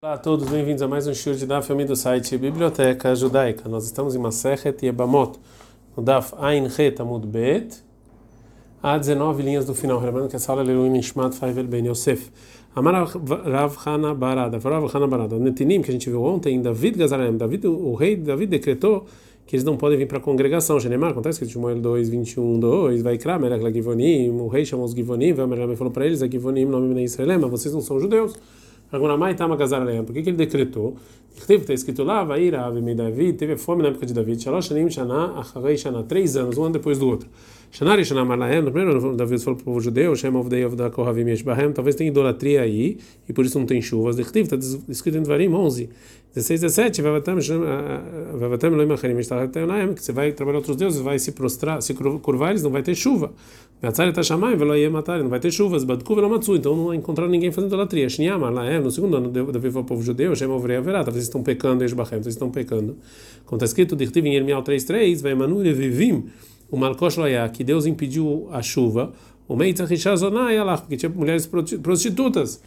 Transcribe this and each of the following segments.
Olá a todos, bem-vindos a mais um show de Daf do site Biblioteca Judaica. Nós estamos em Masechet Yebamot, no Daf Ein Het Amud Bet. Há 19 linhas do final. Lembrando que essa aula é Leluim Nishmat Faivel Ben Yosef. Amar Rav Hana Barada, Rav Hana Barada. Netinim, que a gente viu ontem, David Gazarem, David, o rei David decretou que eles não podem vir para a congregação. Genemar, acontece que Shmuel 2, 21, 2, vai Kram, era Givonim, o rei chamou os Givonim, Vamerame falou para eles, a Givonim, nome de Israel, mas vocês não são judeus. Agunamai Tama Gazaraleam. Por que, que ele decretou? Está escrito lá, vai ir a Davi, teve fome na época de Davi. Shalosh Shanim Shana, Acharei Shana, três anos, um ano depois do outro. Shanari Shana Malahem, no primeiro Davi falou para o povo judeu, Shem of the Kohavim Yeshbahem, talvez tenha idolatria aí, e por isso não tem chuvas. Está escrito em Dvarim 11, 16, 17, Vavatam Elohim Acharim Yeshtahatem, que você vai trabalhar outros deuses, vai se prostrar, se curvar, eles não vai ter chuva. Vetzar está chamando, velo aí matar, não vai ter chuvas, Badku Velomatsu, então não encontraram ninguém fazendo idolatria. Lahem, no segundo ano, Davi falou para o povo judeu, Shem of Day talvez estão pecando, Yeshbahem, vocês estão pecando. Como está escrito, Dirtiv em Yermial 3.3, vai Manu Vivim, o Malkosh Loya, que Deus impediu a chuva, o Meitzachishazonai Allah, porque tinha mulheres prostitutas.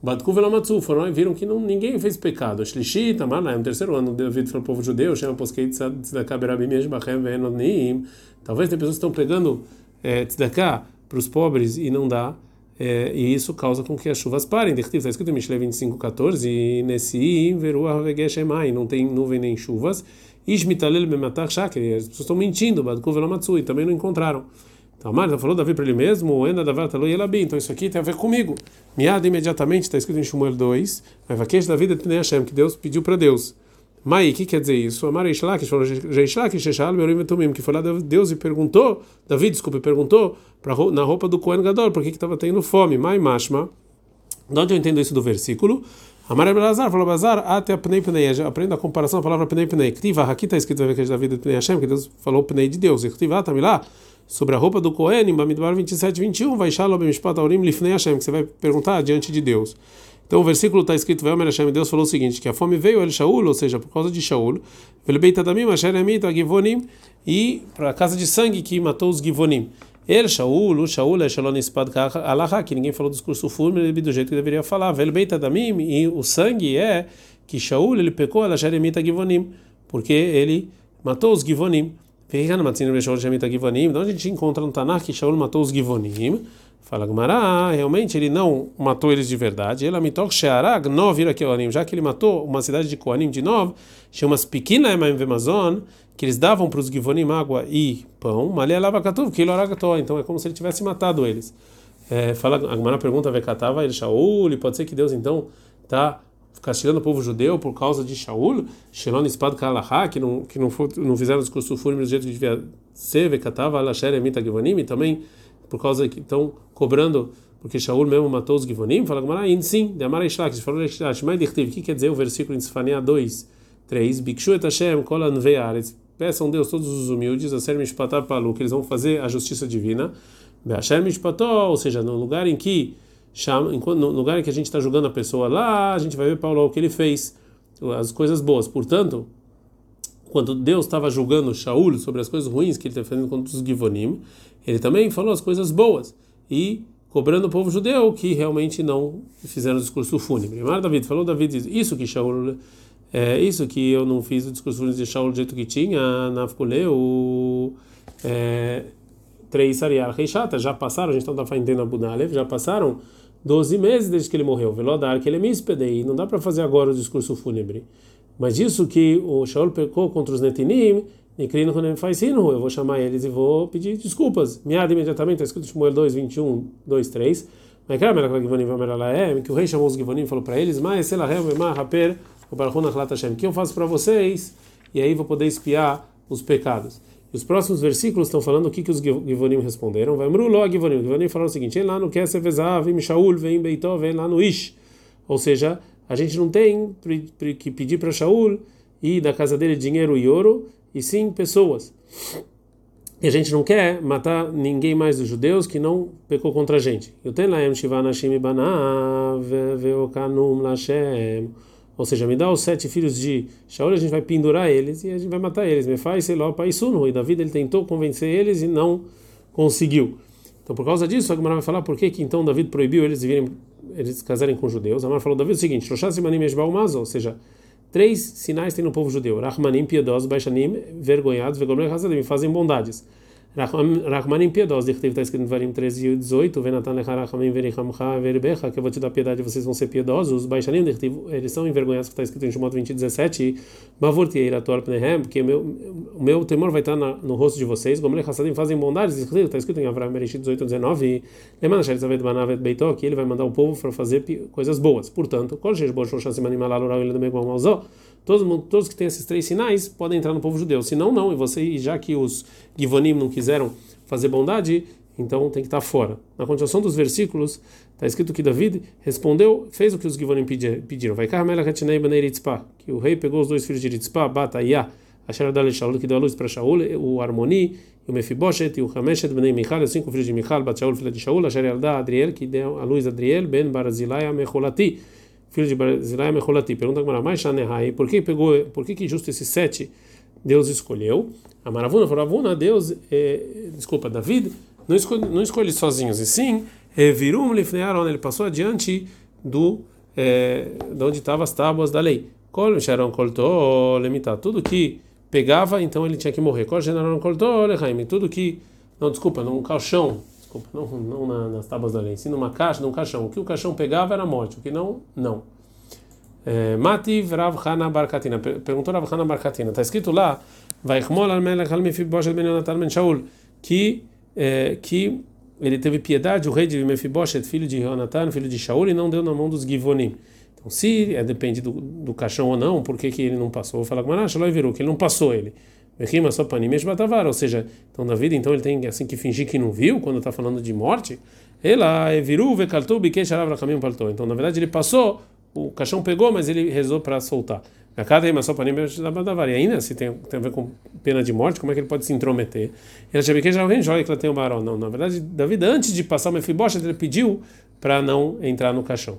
Badku Velamatsu, foram e viram que não, ninguém fez pecado. Shlishit, Amar, no terceiro ano, David falou o povo judeu, chama Poskei Tzedakah Berabim Yeshbachem Venonim. Talvez tem pessoas que estão pegando é, Tzedakah para os pobres e não dá. É, e isso causa com que as chuvas parem. Está escrito em Mishle 25:14 e nesse vegeshemai não tem nuvem nem chuvas. Ishmitalel bematar shaker. As pessoas estão mentindo. Badku velamatsu e também não encontraram. Então, Marta falou Davi para ele mesmo, o Enda Davar Talui Elabi. Então, isso aqui tem a ver comigo. Miada imediatamente, está escrito em Shmuel 2, vai vaquesh da vida de Hashem, que Deus pediu para Deus. Mai, o que quer dizer isso? Amar Ishlakish falou, Ishlakish Sheshal Beorim Etumim, que foi lá Deus e perguntou, Davi, desculpe, perguntou pra, na roupa do Kohen Gadol, por que estava tendo fome. Mai Mashma. De onde eu entendo isso do versículo? Amar Belazar falou, Bazar, até a Pnei Pnei. Aprenda a comparação, a palavra Pnei Pnei. Ktiva, aqui está escrito da vida de Pnei Hashem, que Deus falou Pnei de Deus. E Ktiva, está lá sobre a roupa do Kohen, em Bamidbar 27, 21, vai Shalom Mishpat Aurim Lifnei Hashem, que você vai perguntar diante de Deus. Então o versículo está escrito, Veomer Hashem, Deus falou o seguinte, que a fome veio El Shaul, ou seja, por causa de Shaul, Velbeitadamim, Asher Emita, Givonim, e para a casa de sangue que matou os Givonim. El Shaul, Shaul é Shalom Ispad Alaha, que ninguém falou do discurso fúnebre do jeito que deveria falar. Velbeitadamim, e o sangue é que Shaul, ele pecou El Asher Emita Givonim, porque ele matou os Givonim. De onde a gente encontra no Tanakh que Shaul matou os Givonim? Fala Gumará, realmente ele não matou eles de verdade. Ele mitok shearag nov irakeonim, já que ele matou uma cidade de Koanim de Nov, chama-se Pequena Emaim Vemazon, que eles davam para os Givonim água e pão, malé lava katuv, que então é como se ele tivesse matado eles. É, fala, a pergunta, Vekatava, ele Shaul, pode ser que Deus então está castigando o povo judeu por causa de Shaul, Shelon Espad Kalahá, que não que não, for, não fizeram o discurso fúnebre do jeito que devia ser, Vekatava, Alasher Emita Givonim, também por causa que estão cobrando, porque Shaul mesmo matou os Givonim, fala Gamara, sim, de Amara Ishlak, falou Ishlak, mas o que quer dizer o versículo em Sifania 2, 3, Bikshu et Hashem, Kolan Ve'aretz, peçam Deus todos os humildes, a ser Mishpatar Palu, que eles vão fazer a justiça divina, Be'asher Mishpató, ou seja, no lugar em que no lugar em que a gente está julgando a pessoa lá, a gente vai ver Paulo o que ele fez, as coisas boas. Portanto, quando Deus estava julgando Shaul sobre as coisas ruins que ele estava fazendo contra os Givonim, ele também falou as coisas boas e cobrando o povo judeu que realmente não fizeram o discurso fúnebre. Mas David falou David isso que Shaul é isso que eu não fiz o discurso fúnebre de Shaul do jeito que tinha na o é, três Reishata já passaram, a gente está falando na Bunalev, já passaram 12 meses desde que ele morreu. Velodar que ele é mispedei, não dá para fazer agora o discurso fúnebre. Mas isso que o Shaul pecou contra os Netinim, Nikrino ele faz sino, eu vou chamar eles e vou pedir desculpas. Miada imediatamente, está escrito Shmuel 2, 21, 2, 3. Mas que o rei chamou os Givonim e falou para eles, mas o que eu faço para vocês? E aí vou poder espiar os pecados. E os próximos versículos estão falando o que, que os Givonim responderam. Vai Mruló Givonim. Givonim falaram o seguinte: lá no Keser Vezav, Shaul, vem Beitó, vem lá no Ish. Ou seja, a gente não tem que pedir para Shaul ir da casa dele dinheiro e ouro, e sim pessoas. E a gente não quer matar ninguém mais dos judeus que não pecou contra a gente. Eu tenho lá ou seja, me dá os sete filhos de Shaul, a gente vai pendurar eles e a gente vai matar eles. Me faz, sei lá, o pai Suno. E Davi ele tentou convencer eles e não conseguiu. Então, por causa disso, a Gemara vai falar por que, que então David proibiu eles virem, eles casarem com judeus. A Gemara falou David o seguinte: ou seja, três sinais tem no povo judeu: Rahmanim, piedosos, Baixanim, vergonhados, Vegomre, fazem bondades. Rahmanim piedosos, está escrito em Varim 13 e 18, Venatan lecharachamim verichamcha verbecha, que eu vou te dar piedade vocês vão ser piedosos. Baixanim, eles são envergonhados, que está escrito em Shemot 20 e 17, Bavurti eirator pnehem, porque o meu temor vai estar no rosto de vocês. Gomle chassadim fazem bondades, está escrito em Avram Bereshit 18 e 19, Lemana Shalitzavet Banavet Beitó, que ele vai mandar o povo para fazer coisas boas. Portanto, Kol Shesh Bo Shoshan Simanim Alalurau Ele Domegom Todos, todos que têm esses três sinais podem entrar no povo judeu. Se não, não. E você, já que os Givonim não quiseram fazer bondade, então tem que estar fora. Na continuação dos versículos, está escrito que David respondeu, fez o que os Givonim pediram. Vai que o rei pegou os dois filhos de Ritzpah, Batayá, Asher Adal Shaul, que deu a luz para Shaul, o Armoni, o Mefiboshet, o Hameshet, Ben Michal, os cinco filhos de Michal, Bat Shaul, filha de Shaul, Asher Adal Adriel, que deu a luz a Adriel, Ben Barzilai, Mecholati filho de Barzilai Mecholati. Pergunta para mais Shanehai, por que pegou, por que que justo esses sete Deus escolheu? A Maravuna falou, Ravuna, Deus, é, desculpa, David, não escolhe, não escolhe sozinhos, e sim, Virum Lifnei Aaron, ele passou adiante do, é, de onde estavam as tábuas da lei. Lemitar, tudo que pegava, então ele tinha que morrer. Tudo que, não, desculpa, num caixão, desculpa, não, não na, nas tábuas da lei, sim numa caixa, num caixão. O que o caixão pegava era morte, o que não, não. É, Mati Rav Hana Barkatina, perguntou Rav Hana Barkatina, está escrito lá, vai Shaul, que, é, que ele teve piedade, o rei de Mefiboshet, filho de Yonatan, filho de Shaul, e não deu na mão dos Givonim. Então, se é, depende do, do caixão ou não, por que, que ele não passou? Vou falar com Manash, virou, que ele não passou ele. Rima só panimesh batavar, ou seja, então na vida então ele tem assim que fingir que não viu quando está falando de morte. Ela é viru vekaltu bikesh caminho paltou. Então na verdade ele passou, o caixão pegou, mas ele rezou para soltar. A cada rima só panimesh batavar. E ainda se tem, tem a ver com pena de morte, como é que ele pode se intrometer? Ele já vem joia que ela tem o barão. Não, na verdade, Davi antes de passar o mefibosh, ele pediu para não entrar no caixão.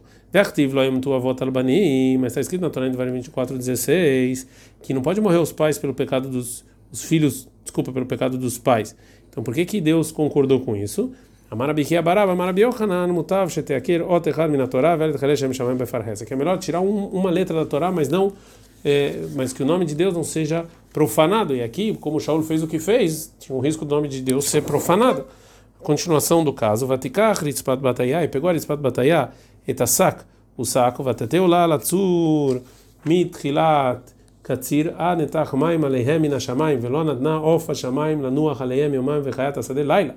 Mas está escrito na Torá em 24:16 que não pode morrer os pais pelo pecado dos os filhos, desculpa, pelo pecado dos pais. Então, por que que Deus concordou com isso? Que é melhor tirar um, uma letra da Torá, mas não, é, mas que o nome de Deus não seja profanado. E aqui, como Shaul fez o que fez, tinha um risco do nome de Deus ser profanado. Continuação do caso, Vatikach Ritzpat Batayá, e pegou a Ritzpat Batayá, etasak, o saco, Vatateu lá, Latsur, Mitchilat, קציר עד נתח מים עליהם מן השמיים ולא נתנה עוף השמיים לנוח עליהם יומם וחיית השדה לילה.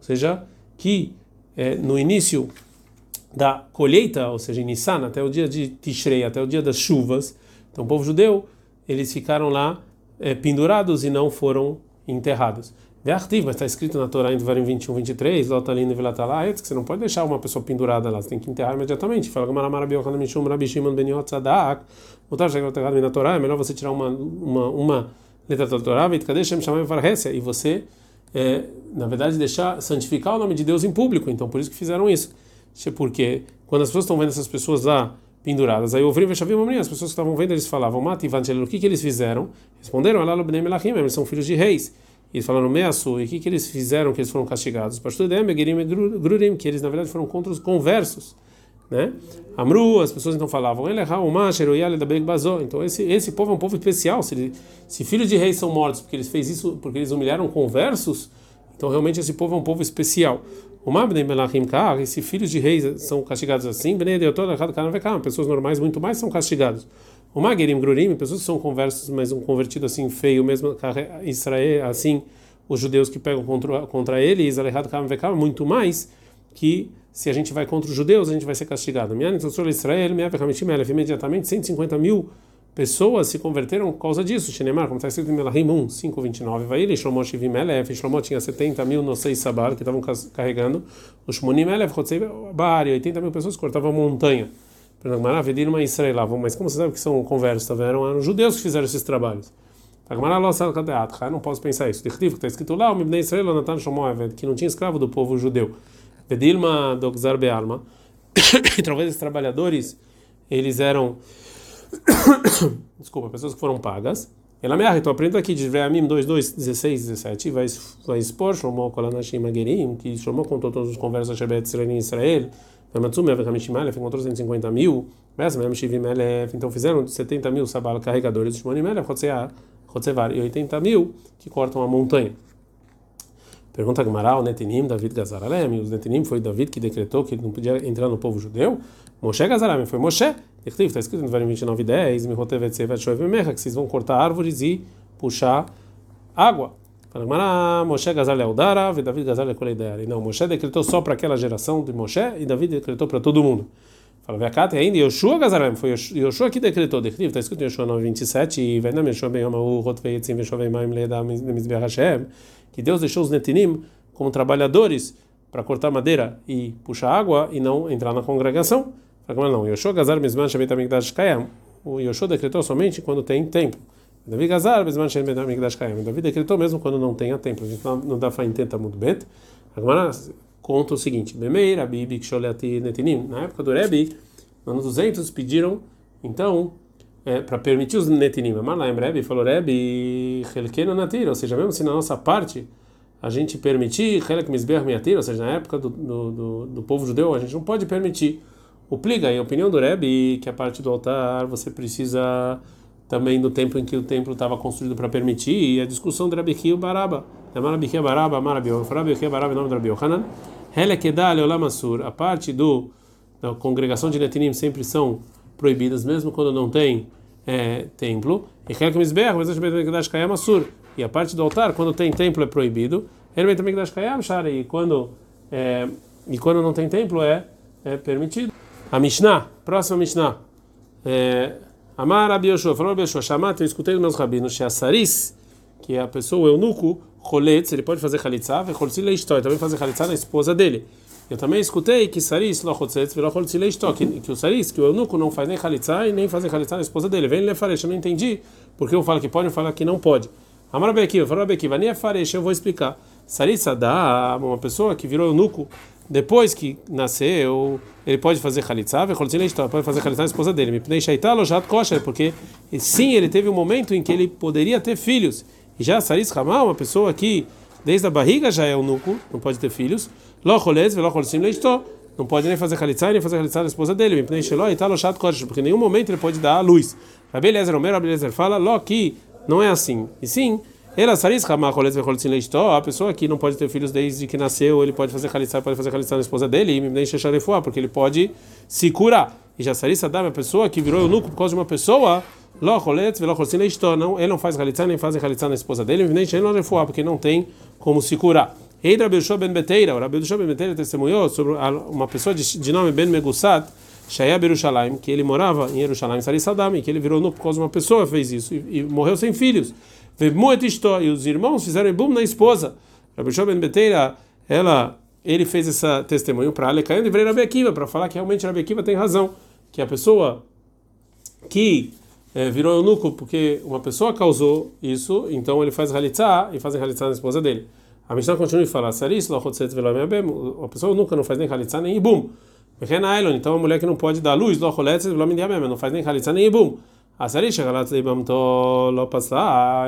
Ou seja, que é, no início da colheita, ou seja, em Nissan, até o dia de Tishrei, até o dia das chuvas, então o povo judeu, eles ficaram lá é, pendurados e não foram enterrados. Ve'artiv, mas está escrito na Torá em Devarim 21, 23, Lotalino e Vilatalaetz, que você não pode deixar uma pessoa pendurada lá, você tem que enterrar imediatamente. Fala na Torá, é melhor você tirar uma, uma, uma letra da Torá, e você, é, na verdade, deixar, santificar o nome de Deus em público. Então, por isso que fizeram isso. Porque quando as pessoas estão vendo essas pessoas lá penduradas, aí o Vrim Veshavim as pessoas que estavam vendo, eles falavam, o que, que eles fizeram? Responderam, eles são filhos de reis. E eles falaram Measu, e o que, que eles fizeram que eles foram castigados? Pastor Dem, Gerim e Grurim, que eles na verdade foram contra os conversos. Né? Amru, as pessoas então falavam, ele é Então esse esse povo é um povo especial. Se, se filhos de reis são mortos porque eles fez isso, porque eles humilharam conversos, então realmente esse povo é um povo especial. Melachim Kar, se filhos de reis são castigados assim, pessoas normais muito mais são castigados. O Magerim Grurim, pessoas que são conversos, mas um convertido assim feio, mesmo Israel, assim, os judeus que pegam contra, contra ele, Israel muito mais que se a gente vai contra os judeus, a gente vai ser castigado. Israel, imediatamente 150 mil pessoas se converteram por causa disso. Shinemar, como está escrito em Melahim 1, 529, vai ele, Shlomo Shivim Shlomo tinha 70 mil no seis sabar que estavam carregando, o Shmonim Elef, Bar, 80 mil pessoas cortavam a montanha. Mas como você sabe que são conversos, tá vendo? Eram judeus que fizeram esses trabalhos. Eu não posso pensar isso. Está escrito lá, o Israel que não tinha escravo do povo judeu. Vedilma Dogzar Bealma. Talvez esses trabalhadores, eles eram. Desculpa, pessoas que foram pagas. Ela me então aprenda aqui de Vreamim 2, 2, 16, 17, vai, vai expor Shlomo Kolanashim Agerim, que Shlomo contou todos os conversos Shebet Israel em Israel, Vematsum Evekhamishim Alef encontrou 150 mil, Elef, então fizeram 70 mil sabal carregadores de Shmonim Elef, Chotsevar, e 80 mil que cortam a montanha. Pergunta Gmaral, Netinim, David Gazaralem, os Netinim foi David que decretou que ele não podia entrar no povo judeu, Moshe Gazaralem foi Moshe, está escrito no Varim 29, 10, que vocês vão cortar árvores e puxar água. Fala, Moshe Gazal Eldara, e David Gazal Ekoleideari. Não, Moshe decretou só para aquela geração de Moshe e David decretou para todo mundo. Fala, Vekate ainda, Yoshua Gazalem, foi Yoshua que decretou, decretou, está escrito em Yoshua 9, 27, e Venam Yoshua Ben Yomahu, Rotvei Etzim, Yoshua Ben Maim, Leda, Mizbeah Hashem, que Deus deixou os Netinim como trabalhadores para cortar madeira e puxar água e não entrar na congregação. Fala, não, Yoshua Gazar Mizman Shabet Amigdash Kayam, o Yoshua decretou somente quando tem templo. Davi Gazar, Bezman Shem Ben Amigdash Kayam. Davi decretou mesmo quando não tenha templo. A gente não dá em tenta muito bem. Agora conta o seguinte: Bemeir, Abib, Ksholeati, Netinim. Na época do Rebbe, no ano 200, pediram, então, é, para permitir os Netinim. Mas lá em Rebbe falou: Rebbe, Helkeno Natir, ou seja, mesmo se na nossa parte a gente permitir, Helek Mizbeach Miatir, ou seja, na época do, do, do, do povo judeu, a gente não pode permitir. O pliga, em opinião do Rebbe, que a parte do altar você precisa também do tempo em que o templo estava construído para permitir, e a discussão do Rabi Kiyo Baraba. Rabi Kiyo Baraba, Rabi Kiyo Baraba, nome do Rabi Yohanan. Helekedal Olamassur, a parte do, da congregação de Netinim sempre são proibidas, mesmo quando não tem é, templo. E Helek Mizbeach, mas Betamikdash Kayam Assur. E a parte do altar, quando tem templo, é proibido. Ele Betamikdash Kayam Shara, e quando, é, e quando não tem templo, é, é permitido. A Mishnah, próxima Mishnah. É, Amar Rabi Yoshua, falou Rabi Yoshua, Shamat, eu escutei dos meus rabinos, Sheasaris, que é a pessoa, o eunuco, Choletz, ele pode fazer Chalitza, Vecholtzi Leistó, também fazer Chalitza na esposa dele. Eu também escutei que Saris, Locholtzetz, Velocholtzi Leistó, que o Saris, que o eunuco não faz nem Chalitza e nem fazer Chalitza na esposa dele. Vem Lefaresh, eu não entendi, porque eu falo que pode e falo que não pode. Amar Rabi Akiva, falou Rabi Akiva, nem é Faresh, eu vou explicar. Saris dá uma pessoa que virou eunuco, depois que nasceu, ele pode fazer chalitza, pode fazer chalitza na esposa dele. Porque sim, ele teve um momento em que ele poderia ter filhos. E já Saris Ramá, uma pessoa que desde a barriga já é eunuco, não pode ter filhos. Não pode nem fazer chalitza, nem fazer chalitza na esposa dele. Porque em nenhum momento ele pode dar a luz. Rabi Eliezer fala, Lo não é assim. E sim, a pessoa que não pode ter filhos desde que nasceu, ele pode fazer khalitsa, pode fazer khalitsa na esposa dele, porque ele pode se curar. E já saris a pessoa que virou eunuco por causa de uma pessoa, não, ele não faz khalitsa nem faz khalitsa na esposa dele, porque não tem como se curar. Ei, Rabi Ben Beteira, o Rabi Ben Beteira testemunhou sobre uma pessoa de, nome Ben Megusat, Shaya Berushalayim, que ele morava em Jerusalém, Saris Sadam, que ele virou eunuco por causa de uma pessoa fez isso e, e morreu sem filhos. E os irmãos fizeram ibum na esposa. Rabbi Ben Beteira, ela, ele fez esse testemunho para Alecaim e Rabi Akiva, para falar que realmente Rabi Akiva tem razão. Que a pessoa que é, virou eunuco porque uma pessoa causou isso, então ele faz halitzá e faz halitzá na esposa dele. A Mishnah continua e fala: Saris, a pessoa nunca não faz nem halitzá nem ibum. Então a mulher que não pode dar luz, não faz nem halitzá nem ibum.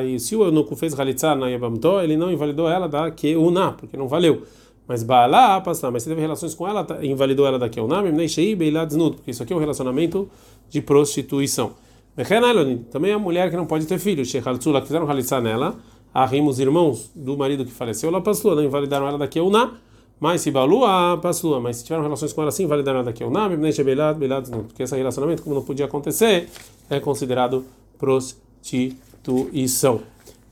E se o eunuco fez halitzá na Yabamto, ele não invalidou ela da Keuna, porque não valeu. Mas Baala passar, mas se teve relações com ela, tá, invalidou ela da Keuna, porque isso aqui é um relacionamento de prostituição. Também a mulher que não pode ter filhos, que fizeram halitzá nela, arrimos os irmãos do marido que faleceu, passou, não invalidaram ela da Keuna. Mas se balua, passou. Mas se tiveram relações com ela assim, vale dar nada aqui. O nome, porque esse relacionamento, como não podia acontecer, é considerado prostituição.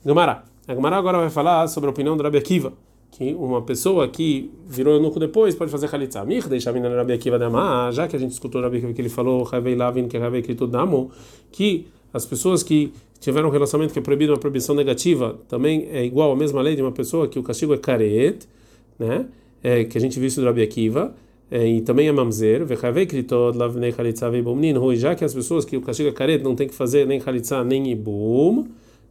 Gamara. A Gamara agora vai falar sobre a opinião do Rabi Akiva, que uma pessoa que virou eunuco depois pode fazer halitza. Mir deixa a menina Rabi Akiva da já que a gente escutou o Rabi Akiva que ele falou, Ravei Lavin, que Ravei Kritud Damo, que as pessoas que tiveram um relacionamento que é proibido, uma proibição negativa, também é igual à mesma lei de uma pessoa que o castigo é caret, né? É, que a gente viu isso do Rabi Akiva, é, e também é mamzer, já que as pessoas que o castigo é caret não tem que fazer nem chalitza nem ibum,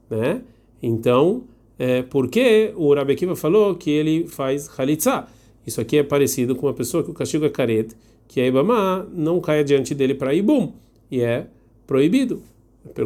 né? Então, é, por que o Rabi Akiva falou que ele faz chalitza? Isso aqui é parecido com uma pessoa que o castigo é caret, que a ibama não cai diante dele para ibum, e é proibido.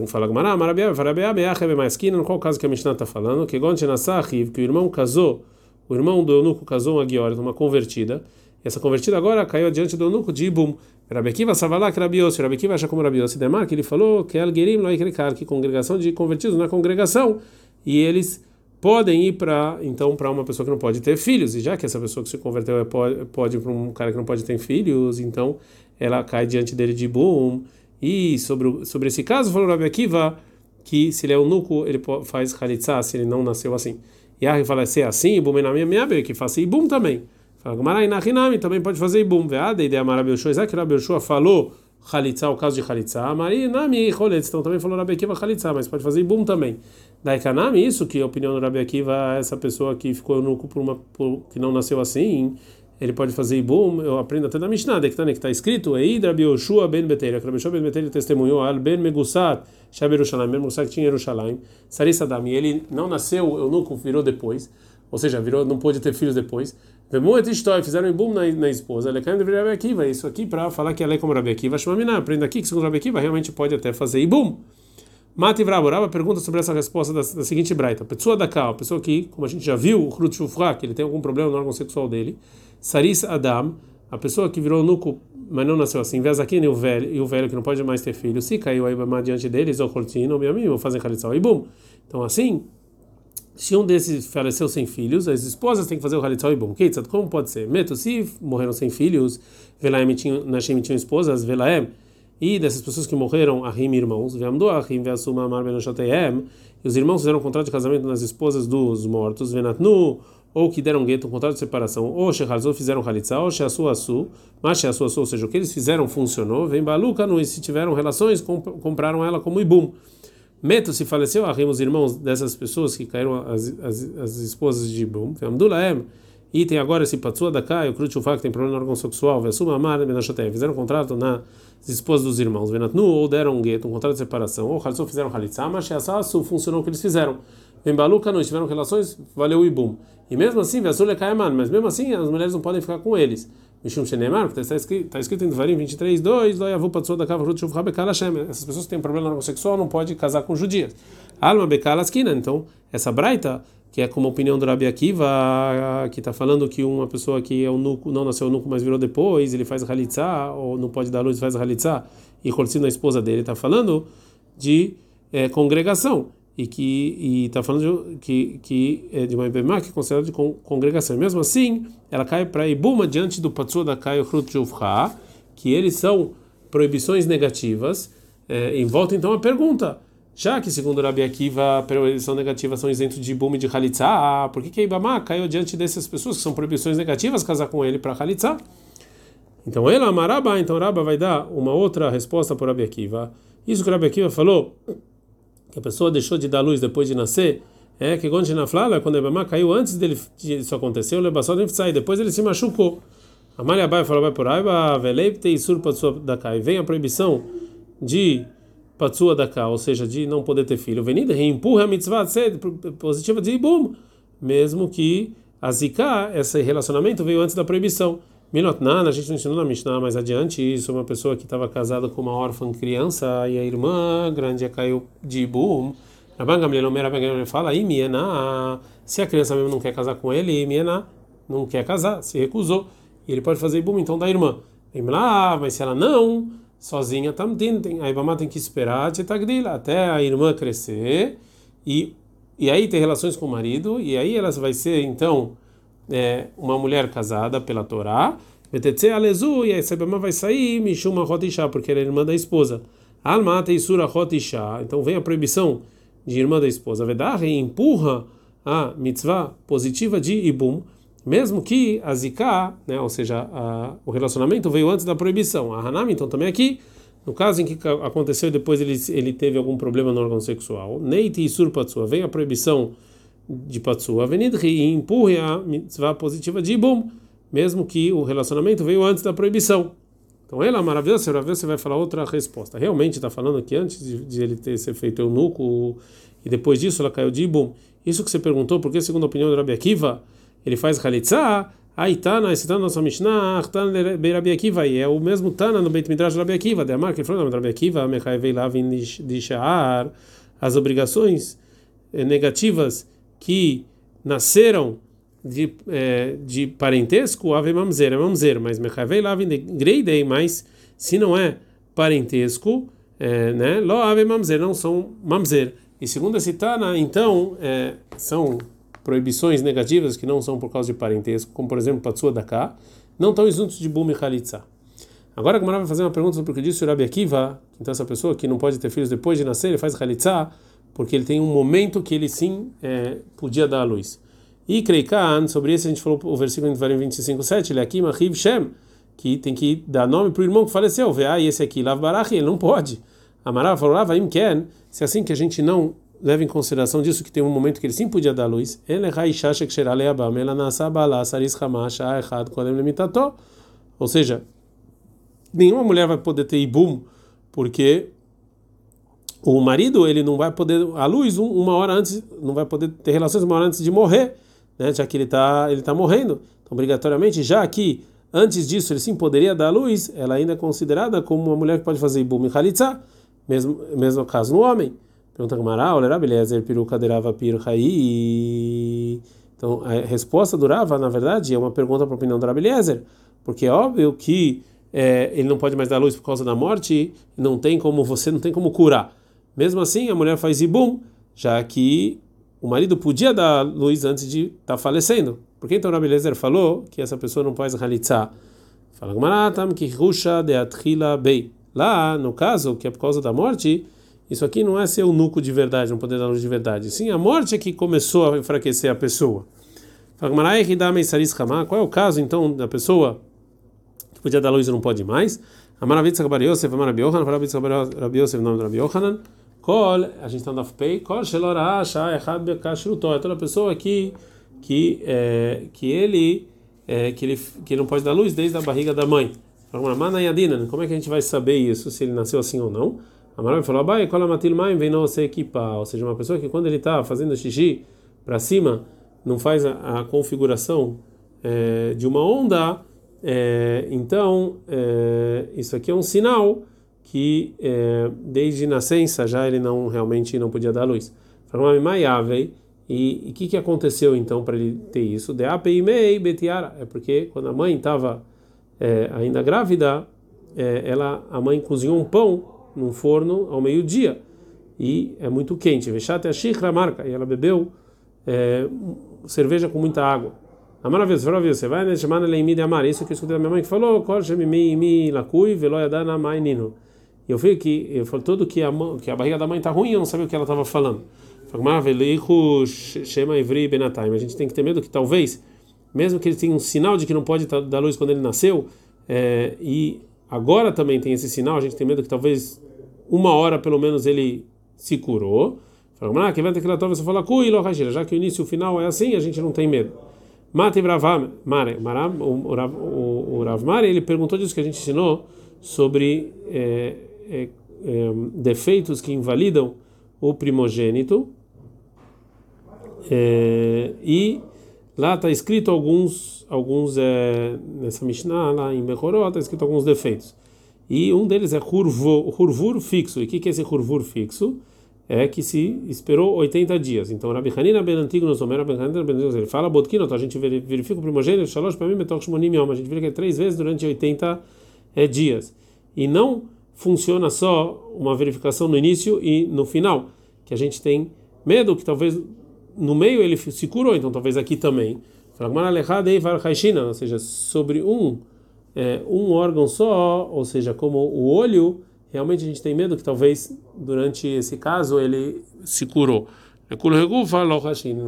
Fala Gmará, Marabia, Farabia, Beache, Bemaskina, no qual caso que a Mishnah está falando, que Nasahiv, que o irmão casou, o irmão do eunuco casou uma guiora, uma convertida, essa convertida agora caiu adiante do eunuco de Ibum. Rabekiva Savalá, que Rabiossi, Rabekiva acha como Rabiossi Demar, ele falou que Algerim, Loikrekar, que congregação de convertidos na congregação, e eles podem ir para então para uma pessoa que não pode ter filhos. E já que essa pessoa que se converteu é, pode, pode para um cara que não pode ter filhos então ela cai diante dele de boom e sobre sobre esse caso falou Rabi Akiva que se ele é eunuco ele faz khalitsa se ele não nasceu assim e aí fala é assim boom na minha minha que faça ibum também. Fala Gamarai na também pode fazer ibum. Veada ideia maravilhosa já que Rabi Yoshua falou Khalitsa, o caso de Khalitsa, Mari Nami Choletz, então também falou Rabi Akiva Khalitsa, mas pode fazer Ibum também. Daikanami, isso que a opinião do Rabi Akiva, essa pessoa que ficou eunuco por uma por, que não nasceu assim, ele pode fazer Ibum, eu aprendo até na Mishnah, que está né, tá escrito, Eid Rabi Yoshua ben Beteira, que Rabi ben Beteira testemunhou, Al ben Megusat, Shab Yerushalayim, ben Megusat tinha Yerushalayim, Sarissa Dami, ele não nasceu eunuco, virou depois, ou seja, virou, não pôde ter filhos depois, Vemuet Ishtoi, fizeram Ibum na, na esposa, Lecaim deveria Rabi Akiva, isso aqui para falar que ela é como Rabi Akiva, Shmamina, aprenda aqui que segundo Rabi Akiva realmente pode até fazer Ibum. Mati Vrabo, pergunta sobre essa resposta da, da seguinte braita. Pessoa da Cal, pessoa que, como a gente já viu, o Shufra, que ele tem algum problema no órgão sexual dele. Saris Adam, a pessoa que virou nuco, mas não nasceu assim. aqui e o velho, e o velho que não pode mais ter filho. Se caiu aí diante deles, ou cortino, ou minha vou fazer khalitsa e bum. Então assim, se um desses faleceu sem filhos, as esposas têm que fazer o khalitsa e bum. Como pode ser? Meto, se morreram sem filhos, Velaem tinham, Nashim tinham esposas, Velaem e dessas pessoas que morreram, Ahim irmãos, Veamdu Ahim Veasuma Amar Benoshateem, e os irmãos fizeram um contrato de casamento nas esposas dos mortos, Venatnu, ou que deram gueto, um contrato de separação, ou Shechalzou fizeram Halitza, ou Sheasu Asu, mas Sheasu Asu, ou seja, o que eles fizeram funcionou, vem Baluca, e se tiveram relações, compraram ela como Ibum. Meto se faleceu, Ahim, os irmãos dessas pessoas que caíram as, as, as esposas de Ibum, Veamdulaem, e tem agora esse Patsua da Kai, o Krutchufá, que tem problema no órgão sexual, Vesuma Amar, fizeram um contrato nas esposas dos irmãos, Venatnu, ou deram um gueto, um contrato de separação, ou Halsou fizeram Halitzá, mas Sheasasu funcionou o que eles fizeram. Vembaluca não tiveram relações, valeu o Ibum. E mesmo assim, Vesule Kaiman, mas mesmo assim as mulheres não podem ficar com eles. Mishum Shenemar, porque está escrito, está escrito em Devarim 23, 2, Loyavu Patsua da Kai, Krutchufá Bekala Shem. Essas pessoas que têm problema no órgão sexual não podem casar com judias. Alma Bekala então, essa braita que é como a opinião do Rabi Akiva, que está falando que uma pessoa que é nuco, não nasceu nuco, mas virou depois, ele faz halitzá, ou não pode dar luz, faz halitzá, e Corcino, a esposa dele, está falando de é, congregação, e que está falando de, que, que é de uma Ibemá que é considerada de congregação. E mesmo assim, ela cai para Ibuma diante do Patsua da Kai que eles são proibições negativas. É, em volta, então, a pergunta já que, segundo Rabi Akiva, a proibição negativa são isentos de Bum e de Halitzah, por que, que Ibama caiu diante dessas pessoas que são proibições negativas casar com ele para Halitzah? Então, ele amaraba, então Rabba vai dar uma outra resposta para Rabi Akiva. Isso que Rabi Akiva falou, que a pessoa deixou de dar luz depois de nascer, é que quando na flala, quando Ibama caiu antes dele isso acontecer, o lebassol deve sair, depois ele se machucou. Amália Bai falou, vai por Aiba, veleipte e surpa da cai. Vem a proibição de patsua cá, ou seja, de não poder ter filho, venida reempurra a mitzvah ser positiva de ibum, mesmo que a zika, esse relacionamento veio antes da proibição. Milotnan, a gente não ensinou na Mishnah mais adiante, isso uma pessoa que estava casada com uma órfã criança e a irmã grande caiu de ibum. Rabban Gamliel fala, aí Miena, se a criança mesmo não quer casar com ele, Miena não quer casar, se recusou, e ele pode fazer ibum então da irmã. lá, mas se ela não sozinha também tem a Ibama tem que esperar até a irmã crescer e e aí ter relações com o marido e aí ela vai ser então é, uma mulher casada pela Torá Vetetze alezu e aí a Ibama vai sair Mishuma Hotisha porque ela é irmã da esposa. Alma Teisura Hotisha então vem a proibição de irmã da esposa. Vedar empurra a mitzvah positiva de Ibum mesmo que a zika, né, ou seja, a, o relacionamento veio antes da proibição. A Hanami, então, também aqui, no caso em que aconteceu depois ele, ele teve algum problema no órgão sexual, Neiti e Sur Patsua, vem a proibição de Patsua, Venidri, e empurre a mitzvah positiva de Ibum, mesmo que o relacionamento veio antes da proibição. Então, ela, maravilhosa, você vai falar outra resposta. Realmente está falando que antes de, de, ele ter ser feito eunuco, e depois disso ela caiu de Ibum. Isso que você perguntou, porque segundo a opinião do Rabi Akiva, ele faz Khalitsa, Aí Tana, esse Tana nossa Mishnah, Tana Bei Rabi Akiva, e é o mesmo Tana no Beit Midrash Rabi Akiva, de Amar, que ele falou, Rabi Akiva, Mechai Veilavin de Sha'ar, as obrigações eh, negativas que nasceram de, é, de parentesco, Ave Mamzer, é Mamzer, mas Mechai Veilavin de Greidei, mas se não é parentesco, é, né, Lo Ave Mamzer, não são Mamzer. E segundo esse Tana, então, é, são proibições negativas que não são por causa de parentesco, como por exemplo Patsua Daká, não estão isentos de Bum e Khalitsa. Agora a Gamara vai fazer uma pergunta sobre o que disse o Rabi Akiva, então essa pessoa que não pode ter filhos depois de nascer, ele faz Khalitsa, porque ele tem um momento que ele sim é, podia dar à luz. E Kreikan, sobre isso a gente falou o versículo em 25.7, ele é aqui, Mahiv Shem, que tem que dar nome para o irmão que faleceu, ah, e esse aqui, Lav Barach, ele não pode. Amarava falou, Lav Ken, se é assim que a gente não leva em consideração disso que tem um momento que ele sim podia dar luz. Ou seja, nenhuma mulher vai poder ter ibum, porque o marido ele não vai poder a luz uma hora antes, não vai poder ter relações uma hora antes de morrer, né? Já que ele está ele tá morrendo. Então, obrigatoriamente, já que antes disso ele sim poderia dar luz, ela ainda é considerada como uma mulher que pode fazer ibum e khalitza, mesmo mesmo caso no homem. Pergunta Gamara, olha, Rabi Eliezer peruca derava pirchai. Então, a resposta do Rava, na verdade, é uma pergunta para a opinião do Rabi Eliezer, porque é óbvio que é, ele não pode mais dar luz por causa da morte, não tem como você não tem como curar. Mesmo assim, a mulher faz ibum, já que o marido podia dar luz antes de estar tá falecendo. Por que então Eliezer falou que essa pessoa não pode halitzar? Fala Gamara, tam que rusha de atrila bei. Lá, no caso, que é por causa da morte, isso aqui não é ser o nuco de verdade, não poder dar luz de verdade. Sim, a morte é que começou a enfraquecer a pessoa. Qual é o caso então da pessoa que podia dar luz e não pode mais? Yosef, Yosef, nome do. Kol, a gente está no Afpei, Kol Shelorah Shah Echad Bekashruto. É toda pessoa que que é, que ele é, que ele que não pode dar luz desde a barriga da mãe. Como é que a gente vai saber isso se ele nasceu assim ou não? Amaral falou: Abai, cola matil maim vem não se equipar. Ou seja, uma pessoa que quando ele está fazendo xixi para cima, não faz a, a configuração é, de uma onda, é, então é, isso aqui é um sinal que desde nascença já ele não realmente não podia dar luz. E o que, que aconteceu então para ele ter isso? De APIMEI betiara. É porque quando a mãe estava ainda grávida, ela, a mãe cozinhou um pão num forno ao meio-dia e é muito quente. Vexate a xicra marca e ela bebeu é, cerveja com muita água. A maravilha, você vai né, chamar leimi de amar. Isso que eu escutei da minha mãe que falou, mi lacui veloyadana mai nino. E eu vi que eu falei todo que a que a barriga da mãe está ruim, eu não sabia o que ela estava falando. Shema Ivri Benatime. A gente tem que ter medo que talvez, mesmo que ele tenha um sinal de que não pode dar luz quando ele nasceu, é, e agora também tem esse sinal, a gente tem medo que talvez uma hora pelo menos ele se curou. Ah, que ter que você fala já que o início e o final é assim, a gente não tem medo. Mate Mare, o Rav Mare, ele perguntou disso que a gente ensinou sobre é, é, é, defeitos que invalidam o primogênito. É, e lá está escrito alguns, alguns é, nessa Mishnah, lá em Bechoró, está escrito alguns defeitos. E um deles é hurvur fixo. E o que, que é esse hurvur fixo? É que se esperou 80 dias. Então, Rabi Hanina ben Antigo nos Omer, Rabi Hanina ben Antigo, ele fala, Botkino, a gente verifica o primogênito, Shalosh para mim, Metoch Shmonim Yom, a gente verifica três vezes durante 80 é, dias. E não funciona só uma verificação no início e no final, que a gente tem medo que talvez no meio ele se curou, então talvez aqui também. Ou seja, sobre um é, um órgão só, ou seja, como o olho, realmente a gente tem medo que talvez durante esse caso ele se curou.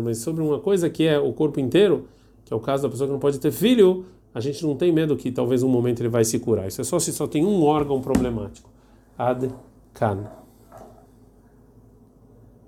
Mas sobre uma coisa que é o corpo inteiro, que é o caso da pessoa que não pode ter filho, a gente não tem medo que talvez um momento ele vai se curar. Isso é só se só tem um órgão problemático. Ad can.